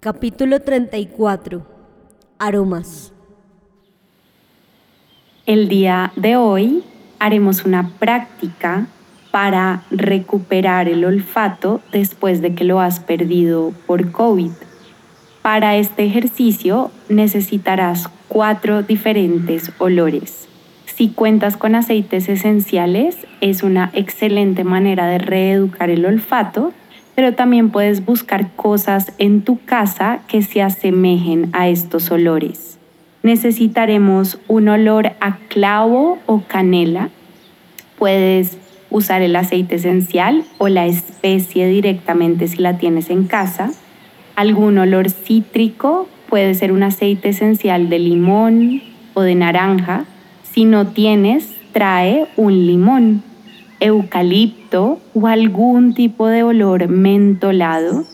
Capítulo 34. Aromas. El día de hoy haremos una práctica para recuperar el olfato después de que lo has perdido por COVID. Para este ejercicio necesitarás cuatro diferentes olores. Si cuentas con aceites esenciales, es una excelente manera de reeducar el olfato pero también puedes buscar cosas en tu casa que se asemejen a estos olores. Necesitaremos un olor a clavo o canela. Puedes usar el aceite esencial o la especie directamente si la tienes en casa. Algún olor cítrico puede ser un aceite esencial de limón o de naranja. Si no tienes, trae un limón eucalipto o algún tipo de olor mentolado.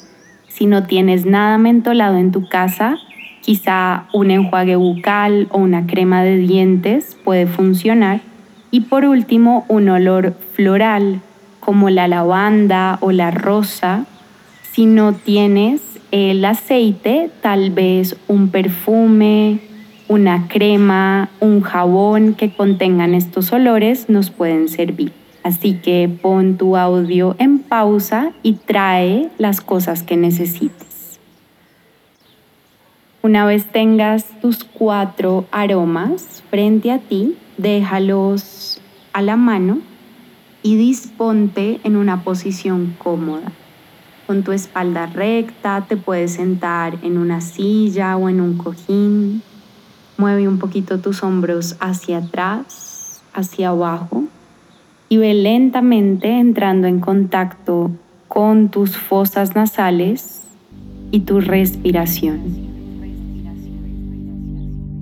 Si no tienes nada mentolado en tu casa, quizá un enjuague bucal o una crema de dientes puede funcionar. Y por último, un olor floral como la lavanda o la rosa. Si no tienes el aceite, tal vez un perfume, una crema, un jabón que contengan estos olores nos pueden servir. Así que pon tu audio en pausa y trae las cosas que necesites. Una vez tengas tus cuatro aromas frente a ti, déjalos a la mano y disponte en una posición cómoda. Con tu espalda recta, te puedes sentar en una silla o en un cojín. Mueve un poquito tus hombros hacia atrás, hacia abajo y lentamente entrando en contacto con tus fosas nasales y tu respiración.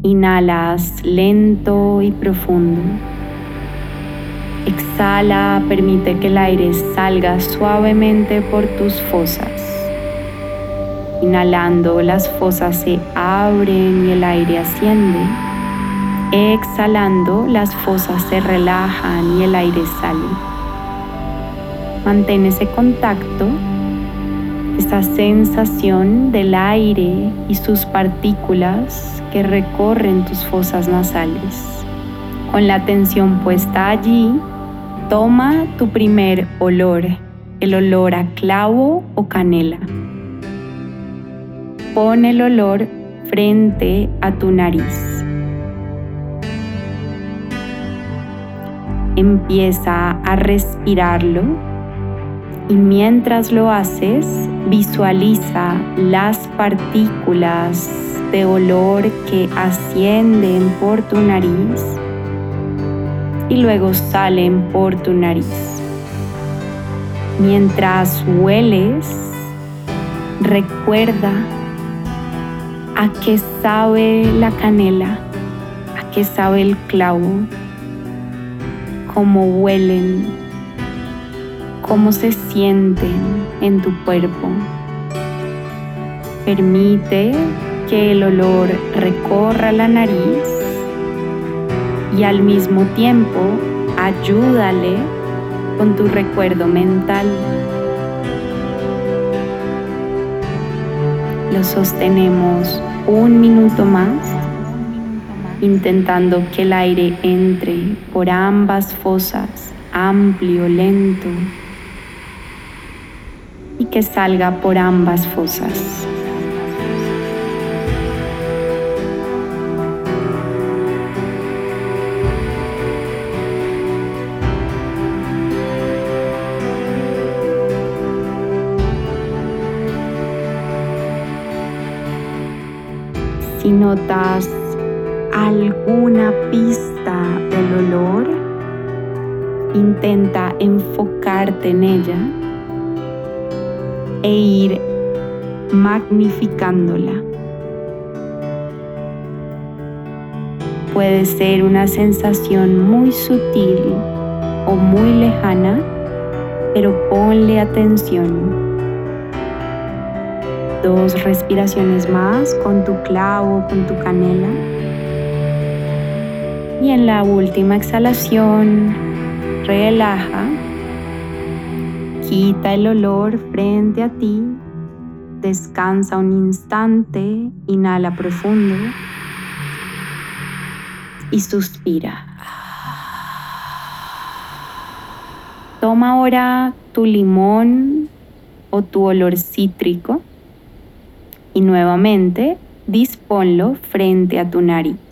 Inhalas lento y profundo. Exhala, permite que el aire salga suavemente por tus fosas. Inhalando, las fosas se abren y el aire asciende. Exhalando, las fosas se relajan y el aire sale. Mantén ese contacto, esa sensación del aire y sus partículas que recorren tus fosas nasales. Con la atención puesta allí, toma tu primer olor, el olor a clavo o canela. Pon el olor frente a tu nariz. Empieza a respirarlo y mientras lo haces visualiza las partículas de olor que ascienden por tu nariz y luego salen por tu nariz. Mientras hueles, recuerda a qué sabe la canela, a qué sabe el clavo, cómo huelen, cómo se sienten en tu cuerpo. Permite que el olor recorra la nariz y al mismo tiempo ayúdale con tu recuerdo mental. Lo sostenemos un minuto más intentando que el aire entre por ambas fosas, amplio, lento, y que salga por ambas fosas. Si notas alguna pista del olor, intenta enfocarte en ella e ir magnificándola. Puede ser una sensación muy sutil o muy lejana, pero ponle atención dos respiraciones más con tu clavo, con tu canela. Y en la última exhalación, relaja. Quita el olor frente a ti. Descansa un instante. Inhala profundo. Y suspira. Toma ahora tu limón o tu olor cítrico y nuevamente disponlo frente a tu nariz.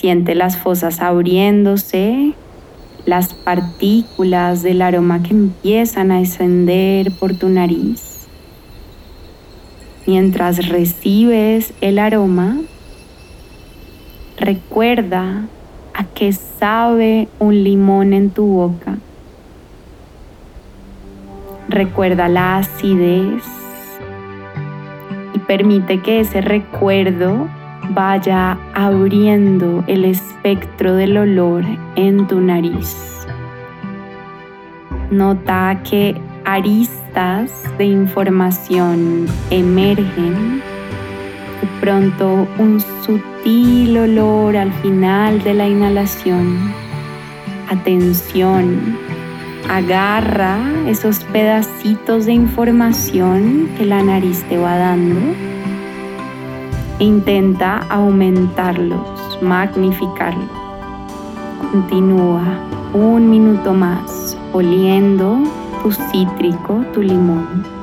Siente las fosas abriéndose, las partículas del aroma que empiezan a descender por tu nariz. Mientras recibes el aroma, recuerda a qué sabe un limón en tu boca. Recuerda la acidez y permite que ese recuerdo vaya abriendo el espectro del olor en tu nariz. Nota que aristas de información emergen. De pronto un sutil olor al final de la inhalación. Atención, agarra esos pedacitos de información que la nariz te va dando intenta aumentarlos, magnificarlos. Continúa un minuto más oliendo tu cítrico, tu limón.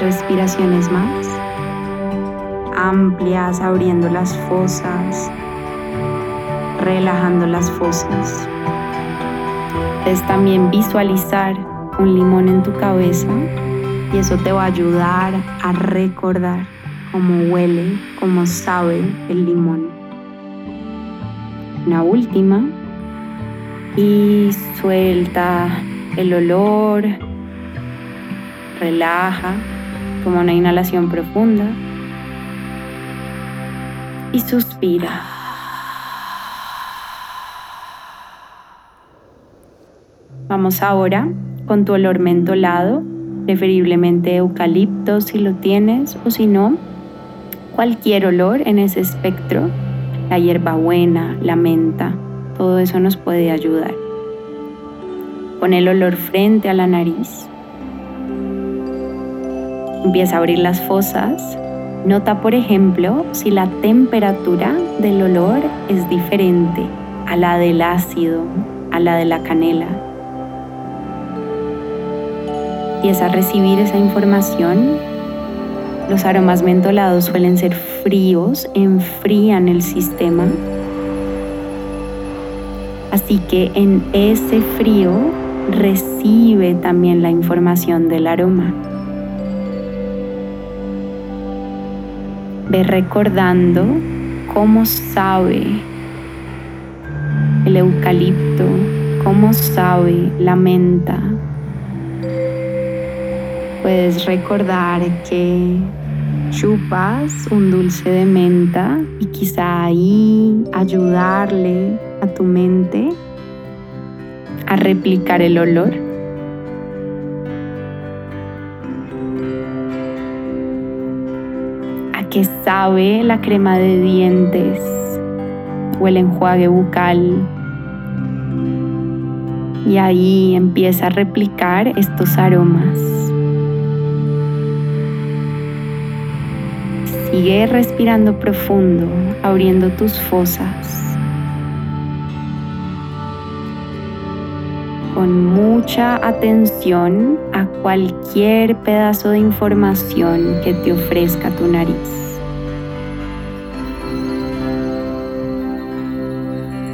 Respiraciones más, amplias, abriendo las fosas, relajando las fosas. Puedes también visualizar un limón en tu cabeza y eso te va a ayudar a recordar cómo huele, cómo sabe el limón. Una última y suelta el olor, relaja, toma una inhalación profunda y suspira. Vamos ahora con tu olor mentolado, preferiblemente eucalipto si lo tienes o si no, cualquier olor en ese espectro, la hierbabuena, la menta, todo eso nos puede ayudar. Pon el olor frente a la nariz Empieza a abrir las fosas. Nota, por ejemplo, si la temperatura del olor es diferente a la del ácido, a la de la canela. Empieza a recibir esa información. Los aromas mentolados suelen ser fríos, enfrían el sistema. Así que en ese frío recibe también la información del aroma. Ve recordando cómo sabe el eucalipto, cómo sabe la menta. Puedes recordar que chupas un dulce de menta y quizá ahí ayudarle a tu mente a replicar el olor. Que sabe la crema de dientes o el enjuague bucal. Y ahí empieza a replicar estos aromas. Sigue respirando profundo, abriendo tus fosas. Con mucha atención a cualquier pedazo de información que te ofrezca tu nariz.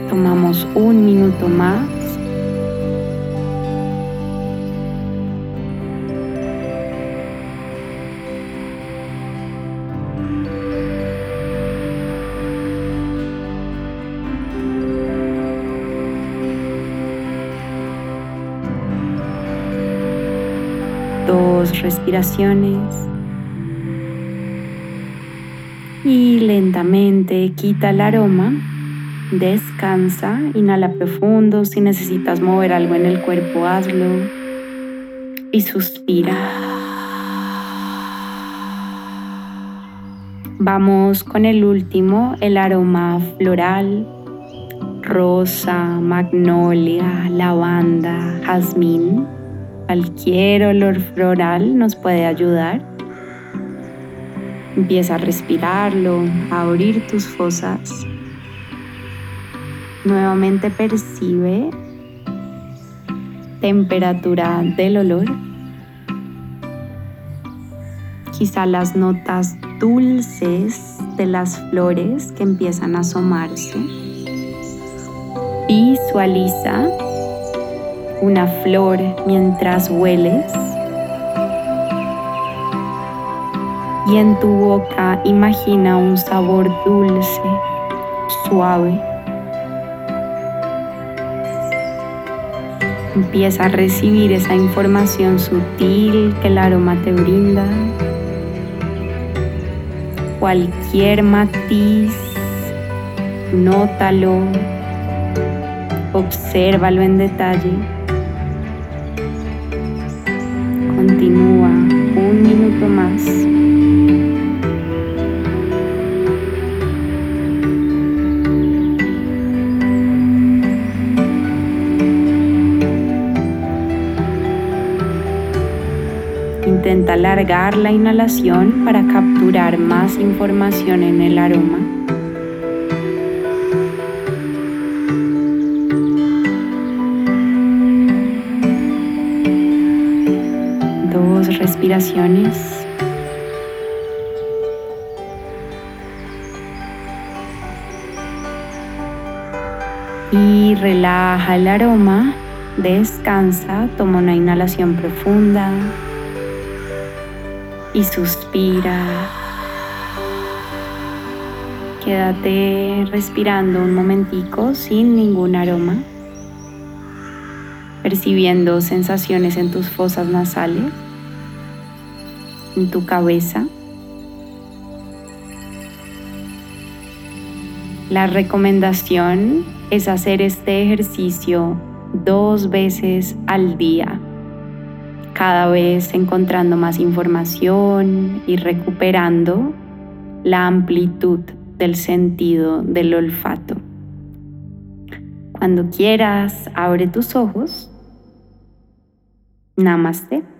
Tomamos un minuto más. Respiraciones. Y lentamente quita el aroma. Descansa, inhala profundo. Si necesitas mover algo en el cuerpo, hazlo. Y suspira. Vamos con el último, el aroma floral, rosa, magnolia, lavanda, jazmín. Cualquier olor floral nos puede ayudar. Empieza a respirarlo, a abrir tus fosas. Nuevamente percibe temperatura del olor. Quizá las notas dulces de las flores que empiezan a asomarse. Visualiza una flor mientras hueles. Y en tu boca imagina un sabor dulce, suave. Empieza a recibir esa información sutil que el aroma te brinda. Cualquier matiz, nótalo, obsérvalo en detalle. Continúa un minuto más. Intenta alargar la inhalación para capturar más información en el aroma. Respiraciones. Y relaja el aroma, descansa, toma una inhalación profunda y suspira. Quédate respirando un momentico sin ningún aroma, percibiendo sensaciones en tus fosas nasales en tu cabeza. La recomendación es hacer este ejercicio dos veces al día, cada vez encontrando más información y recuperando la amplitud del sentido del olfato. Cuando quieras, abre tus ojos. Namaste.